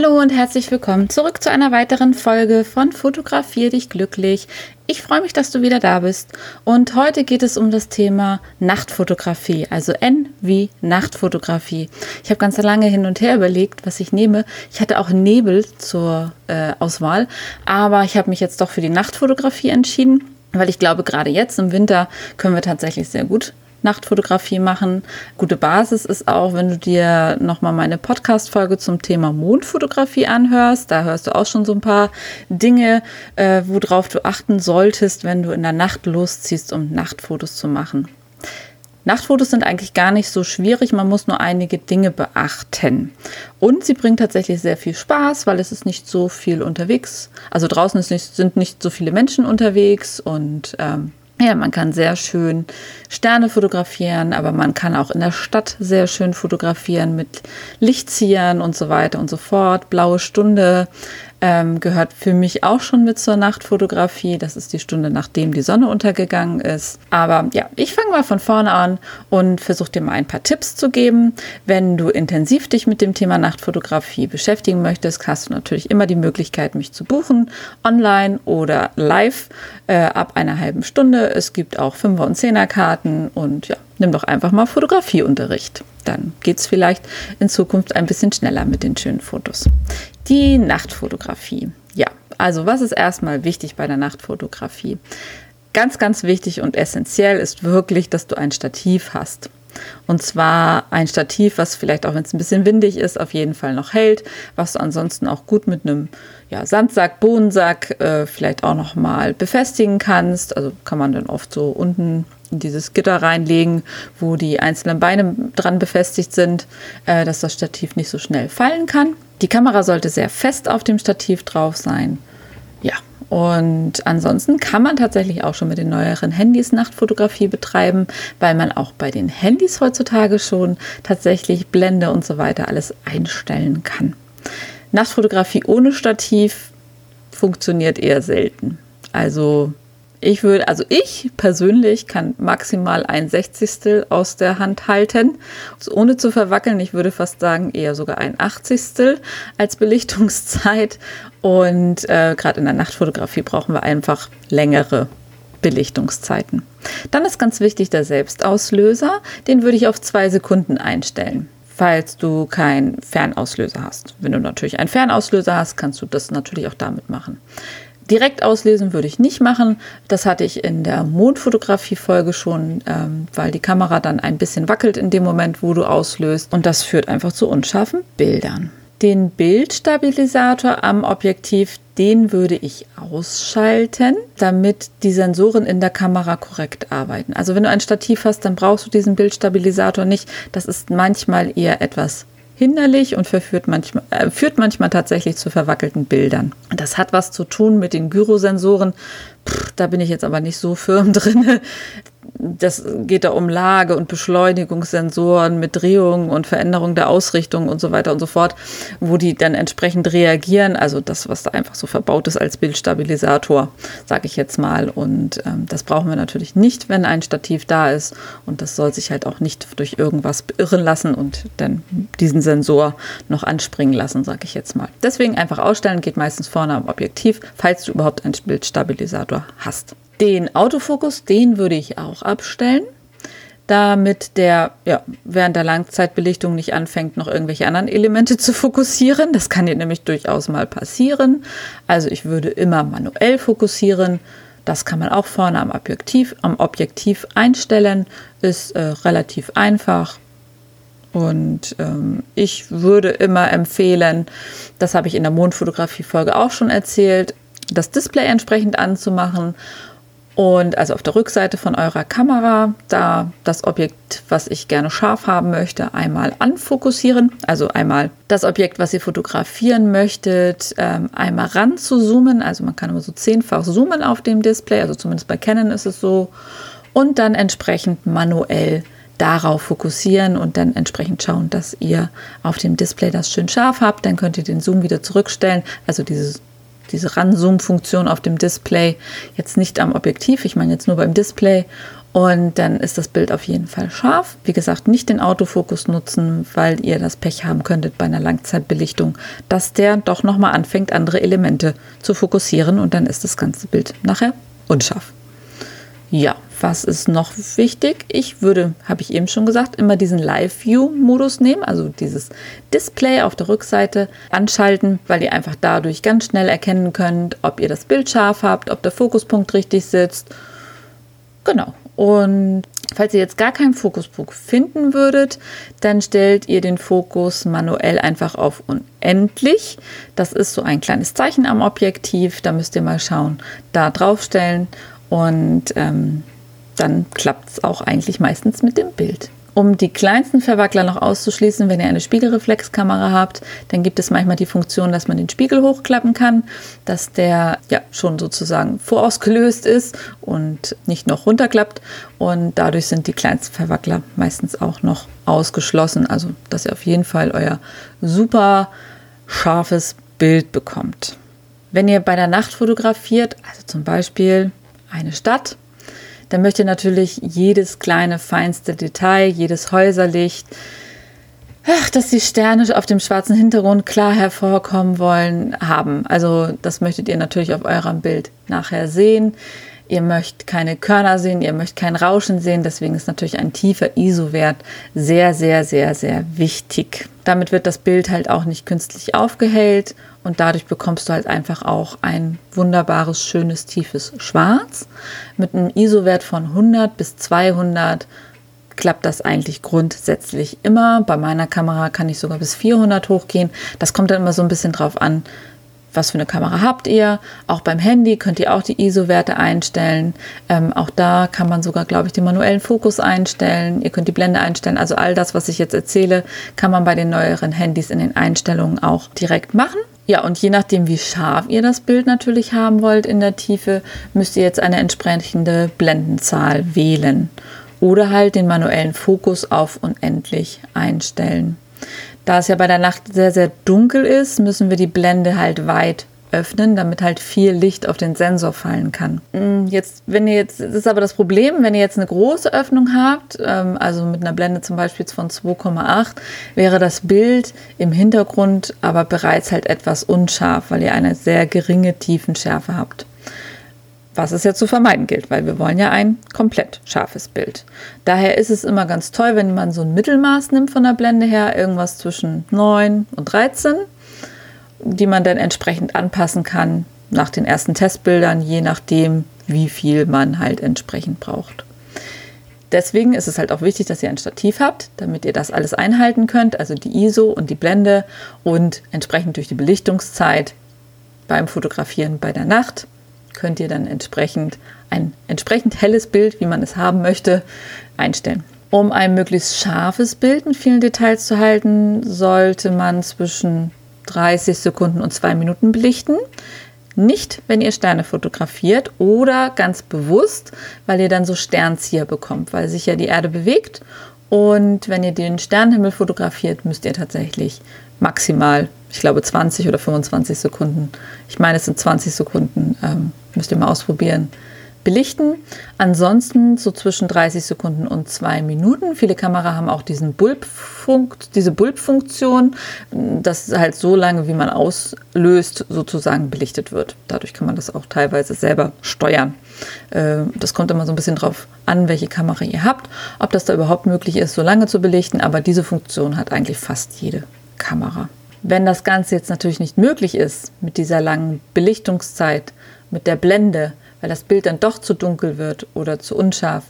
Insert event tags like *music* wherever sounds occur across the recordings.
Hallo und herzlich willkommen zurück zu einer weiteren Folge von Fotografier dich glücklich. Ich freue mich, dass du wieder da bist. Und heute geht es um das Thema Nachtfotografie, also N wie Nachtfotografie. Ich habe ganz lange hin und her überlegt, was ich nehme. Ich hatte auch Nebel zur äh, Auswahl, aber ich habe mich jetzt doch für die Nachtfotografie entschieden, weil ich glaube, gerade jetzt im Winter können wir tatsächlich sehr gut Nachtfotografie machen. Gute Basis ist auch, wenn du dir nochmal meine Podcast-Folge zum Thema Mondfotografie anhörst. Da hörst du auch schon so ein paar Dinge, äh, worauf du achten solltest, wenn du in der Nacht losziehst, um Nachtfotos zu machen. Nachtfotos sind eigentlich gar nicht so schwierig, man muss nur einige Dinge beachten. Und sie bringen tatsächlich sehr viel Spaß, weil es ist nicht so viel unterwegs. Also draußen nicht, sind nicht so viele Menschen unterwegs und ähm, ja, man kann sehr schön Sterne fotografieren, aber man kann auch in der Stadt sehr schön fotografieren mit Lichtziehern und so weiter und so fort. Blaue Stunde ähm, gehört für mich auch schon mit zur Nachtfotografie. Das ist die Stunde, nachdem die Sonne untergegangen ist. Aber ja, ich fange mal von vorne an und versuche dir mal ein paar Tipps zu geben. Wenn du intensiv dich mit dem Thema Nachtfotografie beschäftigen möchtest, hast du natürlich immer die Möglichkeit, mich zu buchen, online oder live äh, ab einer halben Stunde. Es gibt auch Fünfer- und Zehnerkarten und ja, nimm doch einfach mal Fotografieunterricht. Dann geht es vielleicht in Zukunft ein bisschen schneller mit den schönen Fotos. Die Nachtfotografie. Ja, also was ist erstmal wichtig bei der Nachtfotografie? Ganz, ganz wichtig und essentiell ist wirklich, dass du ein Stativ hast. Und zwar ein Stativ, was vielleicht auch wenn es ein bisschen windig ist, auf jeden Fall noch hält, was du ansonsten auch gut mit einem ja, Sandsack, Bohnensack äh, vielleicht auch noch mal befestigen kannst. Also kann man dann oft so unten dieses Gitter reinlegen, wo die einzelnen Beine dran befestigt sind, äh, dass das Stativ nicht so schnell fallen kann. Die Kamera sollte sehr fest auf dem Stativ drauf sein. Ja, und ansonsten kann man tatsächlich auch schon mit den neueren Handys Nachtfotografie betreiben, weil man auch bei den Handys heutzutage schon tatsächlich Blende und so weiter alles einstellen kann. Nachtfotografie ohne Stativ funktioniert eher selten. Also ich würde, also ich persönlich kann maximal ein Sechzigstel aus der Hand halten, ohne zu verwackeln. Ich würde fast sagen eher sogar ein Achtzigstel als Belichtungszeit. Und äh, gerade in der Nachtfotografie brauchen wir einfach längere Belichtungszeiten. Dann ist ganz wichtig der Selbstauslöser. Den würde ich auf zwei Sekunden einstellen falls du keinen Fernauslöser hast. Wenn du natürlich einen Fernauslöser hast, kannst du das natürlich auch damit machen. Direkt auslesen würde ich nicht machen. Das hatte ich in der Mondfotografie-Folge schon, ähm, weil die Kamera dann ein bisschen wackelt in dem Moment, wo du auslöst. Und das führt einfach zu unscharfen Bildern. Den Bildstabilisator am Objektiv, den würde ich ausschalten, damit die Sensoren in der Kamera korrekt arbeiten. Also wenn du ein Stativ hast, dann brauchst du diesen Bildstabilisator nicht. Das ist manchmal eher etwas hinderlich und verführt manchmal, äh, führt manchmal tatsächlich zu verwackelten Bildern. Das hat was zu tun mit den Gyrosensoren. Pff, da bin ich jetzt aber nicht so firm *laughs* drin das geht da um Lage und Beschleunigungssensoren mit Drehung und Veränderung der Ausrichtung und so weiter und so fort, wo die dann entsprechend reagieren. Also das, was da einfach so verbaut ist als Bildstabilisator, sage ich jetzt mal. Und ähm, das brauchen wir natürlich nicht, wenn ein Stativ da ist. Und das soll sich halt auch nicht durch irgendwas beirren lassen und dann diesen Sensor noch anspringen lassen, sage ich jetzt mal. Deswegen einfach ausstellen, geht meistens vorne am Objektiv, falls du überhaupt einen Bildstabilisator hast. Den Autofokus, den würde ich auch abstellen, damit der ja, während der Langzeitbelichtung nicht anfängt, noch irgendwelche anderen Elemente zu fokussieren. Das kann dir nämlich durchaus mal passieren. Also ich würde immer manuell fokussieren. Das kann man auch vorne am Objektiv, am Objektiv einstellen. Ist äh, relativ einfach. Und ähm, ich würde immer empfehlen, das habe ich in der Mondfotografie-Folge auch schon erzählt, das Display entsprechend anzumachen und also auf der Rückseite von eurer Kamera, da das Objekt, was ich gerne scharf haben möchte, einmal anfokussieren. Also einmal das Objekt, was ihr fotografieren möchtet, ähm, einmal ran zu zoomen. Also man kann immer so zehnfach zoomen auf dem Display. Also zumindest bei Canon ist es so. Und dann entsprechend manuell darauf fokussieren und dann entsprechend schauen, dass ihr auf dem Display das schön scharf habt. Dann könnt ihr den Zoom wieder zurückstellen, also dieses diese Ran-Zoom-Funktion auf dem Display, jetzt nicht am Objektiv, ich meine jetzt nur beim Display. Und dann ist das Bild auf jeden Fall scharf. Wie gesagt, nicht den Autofokus nutzen, weil ihr das Pech haben könntet bei einer Langzeitbelichtung, dass der doch nochmal anfängt, andere Elemente zu fokussieren und dann ist das ganze Bild nachher unscharf. Ja, was ist noch wichtig? Ich würde, habe ich eben schon gesagt, immer diesen Live-View-Modus nehmen, also dieses Display auf der Rückseite anschalten, weil ihr einfach dadurch ganz schnell erkennen könnt, ob ihr das Bild scharf habt, ob der Fokuspunkt richtig sitzt. Genau. Und falls ihr jetzt gar keinen Fokuspunkt finden würdet, dann stellt ihr den Fokus manuell einfach auf unendlich. Das ist so ein kleines Zeichen am Objektiv. Da müsst ihr mal schauen, da draufstellen und ähm, dann klappt es auch eigentlich meistens mit dem Bild. Um die kleinsten Verwackler noch auszuschließen, wenn ihr eine Spiegelreflexkamera habt, dann gibt es manchmal die Funktion, dass man den Spiegel hochklappen kann, dass der ja schon sozusagen vorausgelöst ist und nicht noch runterklappt. Und dadurch sind die kleinsten Verwackler meistens auch noch ausgeschlossen. Also, dass ihr auf jeden Fall euer super scharfes Bild bekommt. Wenn ihr bei der Nacht fotografiert, also zum Beispiel eine Stadt, dann möchte natürlich jedes kleine, feinste Detail, jedes Häuserlicht, ach, dass die Sterne auf dem schwarzen Hintergrund klar hervorkommen wollen, haben. Also das möchtet ihr natürlich auf eurem Bild nachher sehen. Ihr möchtet keine Körner sehen, ihr möchtet kein Rauschen sehen, deswegen ist natürlich ein tiefer ISO-Wert sehr, sehr, sehr, sehr wichtig. Damit wird das Bild halt auch nicht künstlich aufgehellt und dadurch bekommst du halt einfach auch ein wunderbares, schönes, tiefes Schwarz. Mit einem ISO-Wert von 100 bis 200 klappt das eigentlich grundsätzlich immer. Bei meiner Kamera kann ich sogar bis 400 hochgehen. Das kommt dann immer so ein bisschen drauf an, was für eine Kamera habt ihr. Auch beim Handy könnt ihr auch die ISO-Werte einstellen. Ähm, auch da kann man sogar, glaube ich, den manuellen Fokus einstellen. Ihr könnt die Blende einstellen. Also all das, was ich jetzt erzähle, kann man bei den neueren Handys in den Einstellungen auch direkt machen. Ja, und je nachdem, wie scharf ihr das Bild natürlich haben wollt in der Tiefe, müsst ihr jetzt eine entsprechende Blendenzahl wählen oder halt den manuellen Fokus auf unendlich einstellen. Da es ja bei der Nacht sehr, sehr dunkel ist, müssen wir die Blende halt weit öffnen, damit halt viel Licht auf den Sensor fallen kann. Mm, jetzt, wenn ihr jetzt, das ist aber das Problem, wenn ihr jetzt eine große Öffnung habt, ähm, also mit einer Blende zum Beispiel von 2,8, wäre das Bild im Hintergrund aber bereits halt etwas unscharf, weil ihr eine sehr geringe Tiefenschärfe habt was es ja zu vermeiden gilt, weil wir wollen ja ein komplett scharfes Bild. Daher ist es immer ganz toll, wenn man so ein Mittelmaß nimmt von der Blende her, irgendwas zwischen 9 und 13, die man dann entsprechend anpassen kann nach den ersten Testbildern, je nachdem, wie viel man halt entsprechend braucht. Deswegen ist es halt auch wichtig, dass ihr ein Stativ habt, damit ihr das alles einhalten könnt, also die ISO und die Blende und entsprechend durch die Belichtungszeit beim Fotografieren bei der Nacht könnt ihr dann entsprechend ein entsprechend helles Bild, wie man es haben möchte, einstellen. Um ein möglichst scharfes Bild mit vielen Details zu halten, sollte man zwischen 30 Sekunden und 2 Minuten belichten. Nicht, wenn ihr Sterne fotografiert oder ganz bewusst, weil ihr dann so Sternzieher bekommt, weil sich ja die Erde bewegt. Und wenn ihr den Sternenhimmel fotografiert, müsst ihr tatsächlich maximal, ich glaube, 20 oder 25 Sekunden, ich meine, es sind 20 Sekunden, ähm, müsst ihr mal ausprobieren, belichten. Ansonsten so zwischen 30 Sekunden und zwei Minuten. Viele Kamera haben auch diesen Bulb diese Bulbfunktion, dass halt so lange, wie man auslöst, sozusagen belichtet wird. Dadurch kann man das auch teilweise selber steuern. Ähm, das kommt immer so ein bisschen drauf an, welche Kamera ihr habt, ob das da überhaupt möglich ist, so lange zu belichten. Aber diese Funktion hat eigentlich fast jede Kamera. Wenn das Ganze jetzt natürlich nicht möglich ist mit dieser langen Belichtungszeit, mit der Blende, weil das Bild dann doch zu dunkel wird oder zu unscharf,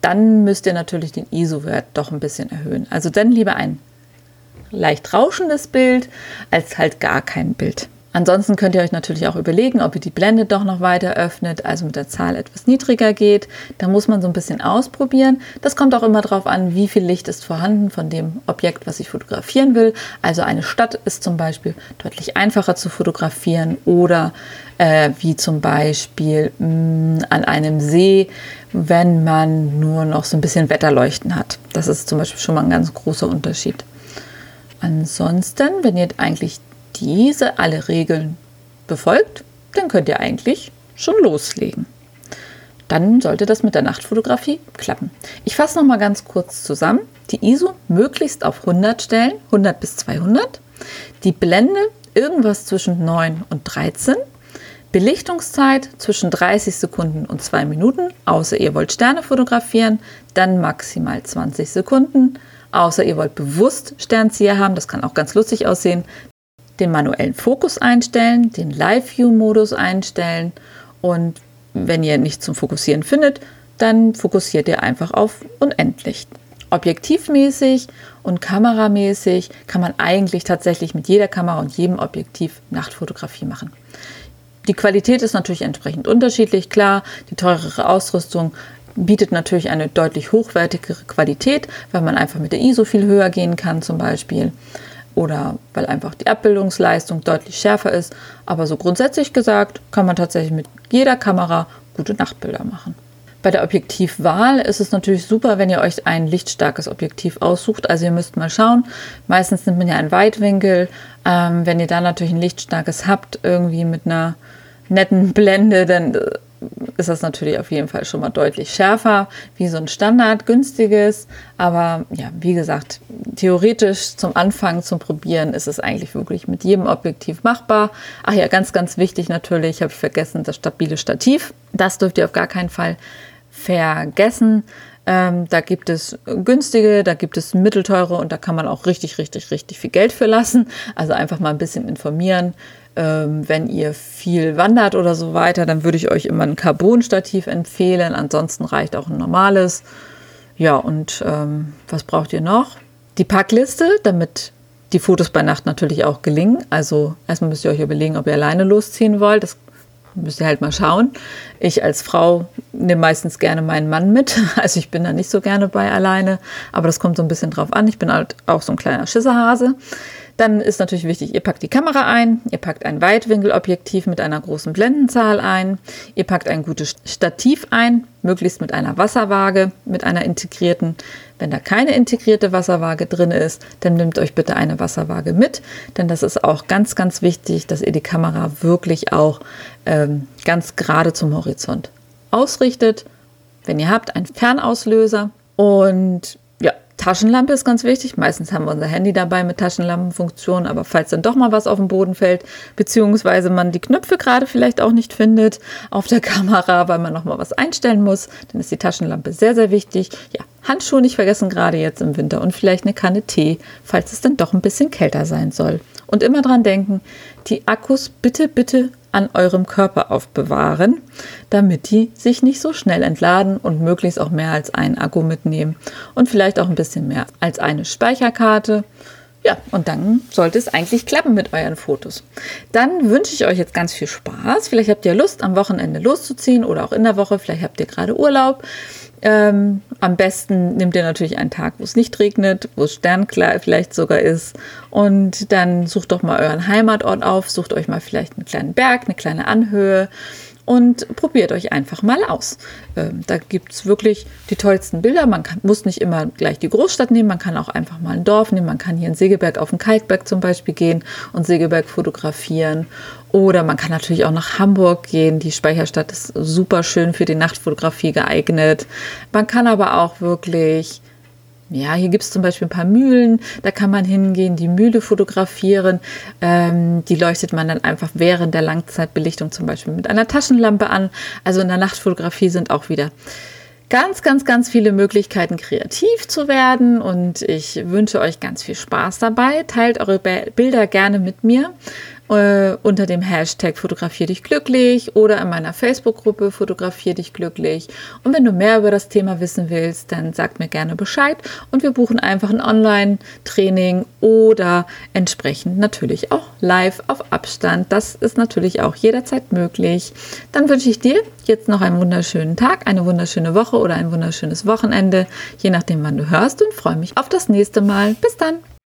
dann müsst ihr natürlich den ISO-Wert doch ein bisschen erhöhen. Also dann lieber ein leicht rauschendes Bild als halt gar kein Bild. Ansonsten könnt ihr euch natürlich auch überlegen, ob ihr die Blende doch noch weiter öffnet, also mit der Zahl etwas niedriger geht. Da muss man so ein bisschen ausprobieren. Das kommt auch immer darauf an, wie viel Licht ist vorhanden von dem Objekt, was ich fotografieren will. Also eine Stadt ist zum Beispiel deutlich einfacher zu fotografieren oder äh, wie zum Beispiel mh, mm, an einem See, wenn man nur noch so ein bisschen Wetterleuchten hat. Das ist zum Beispiel schon mal ein ganz großer Unterschied. Ansonsten, wenn ihr eigentlich diese alle Regeln befolgt, dann könnt ihr eigentlich schon loslegen. Dann sollte das mit der Nachtfotografie klappen. Ich fasse noch mal ganz kurz zusammen. Die ISO möglichst auf 100 stellen, 100 bis 200. Die Blende irgendwas zwischen 9 und 13. Belichtungszeit zwischen 30 Sekunden und 2 Minuten, außer ihr wollt Sterne fotografieren, dann maximal 20 Sekunden. Außer ihr wollt bewusst Sternzieher haben, das kann auch ganz lustig aussehen, den manuellen Fokus einstellen, den Live-View-Modus einstellen und wenn ihr nicht zum Fokussieren findet, dann fokussiert ihr einfach auf unendlich. Objektivmäßig und kameramäßig kann man eigentlich tatsächlich mit jeder Kamera und jedem Objektiv Nachtfotografie machen. Die Qualität ist natürlich entsprechend unterschiedlich, klar. Die teurere Ausrüstung bietet natürlich eine deutlich hochwertigere Qualität, weil man einfach mit der ISO viel höher gehen kann zum Beispiel oder weil einfach die Abbildungsleistung deutlich schärfer ist. Aber so grundsätzlich gesagt kann man tatsächlich mit jeder Kamera gute Nachtbilder machen. Bei der Objektivwahl ist es natürlich super, wenn ihr euch ein lichtstarkes Objektiv aussucht. Also ihr müsst mal schauen. Meistens nimmt man ja einen Weitwinkel. Ähm, wenn ihr da natürlich ein lichtstarkes habt, irgendwie mit einer netten Blende, dann äh, ist das natürlich auf jeden Fall schon mal deutlich schärfer wie so ein Standard günstiges. Aber ja, wie gesagt, theoretisch zum Anfang, zum Probieren ist es eigentlich wirklich mit jedem Objektiv machbar. Ach ja, ganz, ganz wichtig natürlich, habe ich vergessen, das stabile Stativ. Das dürft ihr auf gar keinen Fall vergessen. Ähm, da gibt es günstige, da gibt es mittelteure und da kann man auch richtig, richtig, richtig viel Geld für lassen. Also einfach mal ein bisschen informieren. Ähm, wenn ihr viel wandert oder so weiter, dann würde ich euch immer ein Carbon-Stativ empfehlen. Ansonsten reicht auch ein normales. Ja, und ähm, was braucht ihr noch? Die Packliste, damit die Fotos bei Nacht natürlich auch gelingen. Also erstmal müsst ihr euch überlegen, ob ihr alleine losziehen wollt. Das müsst ihr halt mal schauen. Ich als Frau nehme meistens gerne meinen Mann mit. *laughs* Also ich bin da nicht so gerne bei alleine. Aber das kommt so ein bisschen drauf an. Ich bin halt auch so ein kleiner Schisserhase. Dann ist natürlich wichtig, ihr packt die Kamera ein, ihr packt ein Weitwinkelobjektiv mit einer großen Blendenzahl ein, ihr packt ein gutes Stativ ein, möglichst mit einer Wasserwaage, mit einer integrierten. Wenn da keine integrierte Wasserwaage drin ist, dann nehmt euch bitte eine Wasserwaage mit, denn das ist auch ganz, ganz wichtig, dass ihr die Kamera wirklich auch ähm, ganz gerade zum Horizont ausrichtet. Wenn ihr habt, einen Fernauslöser und Taschenlampe ist ganz wichtig. Meistens haben wir unser Handy dabei mit Taschenlampenfunktion, aber falls dann doch mal was auf den Boden fällt, beziehungsweise man die Knöpfe gerade vielleicht auch nicht findet auf der *laughs* Kamera, weil man noch mal was einstellen muss, dann ist die Taschenlampe sehr, sehr wichtig. Ja, Handschuhe nicht vergessen, gerade jetzt im Winter und vielleicht eine Kanne Tee, falls es dann doch ein bisschen kälter sein soll. Und immer dran denken, die Akkus bitte, bitte an eurem Körper aufbewahren, damit die sich nicht so schnell entladen und möglichst auch mehr als einen Akku mitnehmen und vielleicht auch ein bisschen mehr als eine Speicherkarte. Ja, und dann sollte es eigentlich klappen mit euren Fotos. Dann wünsche ich euch jetzt ganz viel Spaß. Vielleicht habt ihr Lust, am Wochenende loszuziehen oder auch in der Woche. Vielleicht habt ihr gerade Urlaub. Ähm, am besten nehmt ihr natürlich einen Tag, wo es nicht regnet, wo es sternklar vielleicht sogar ist. Und dann sucht doch mal euren Heimatort auf, sucht euch mal vielleicht einen kleinen Berg, eine kleine Anhöhe und probiert euch einfach mal aus. Ähm, da gibt es wirklich die tollsten Bilder. Man kann, muss nicht immer gleich die Großstadt nehmen, man kann auch einfach mal ein Dorf nehmen. Man kann hier in Segeberg auf den Kalkberg zum Beispiel gehen und Segeberg fotografieren. Oder man kann natürlich auch nach Hamburg gehen. Die Speicherstadt ist super schön für die Nachtfotografie geeignet. Man kann aber auch wirklich ja, hier gibt es zum Beispiel ein paar Mühlen, da kann man hingehen, die Mühle fotografieren. Ähm, die leuchtet man dann einfach während der Langzeitbelichtung zum Beispiel mit einer Taschenlampe an. Also in der Nachtfotografie sind auch wieder ganz, ganz, ganz viele Möglichkeiten, kreativ zu werden. Und ich wünsche euch ganz viel Spaß dabei. Teilt eure Bilder gerne mit mir äh, unter dem Hashtag Fotografier dich glücklich oder in meiner Facebook-Gruppe Fotografier dich glücklich. Und wenn du mehr über das Thema wissen willst, dann sag mir gerne Bescheid und wir buchen einfach ein Online-Training oder entsprechend natürlich auch live auf Abstand. Das ist natürlich auch jederzeit möglich. Dann wünsche ich dir jetzt noch einen wunderschönen Tag, eine wunderschöne Woche oder ein wunderschönes Wochenende, je nachdem, wann du hörst und freue mich auf das nächste Mal. Bis dann!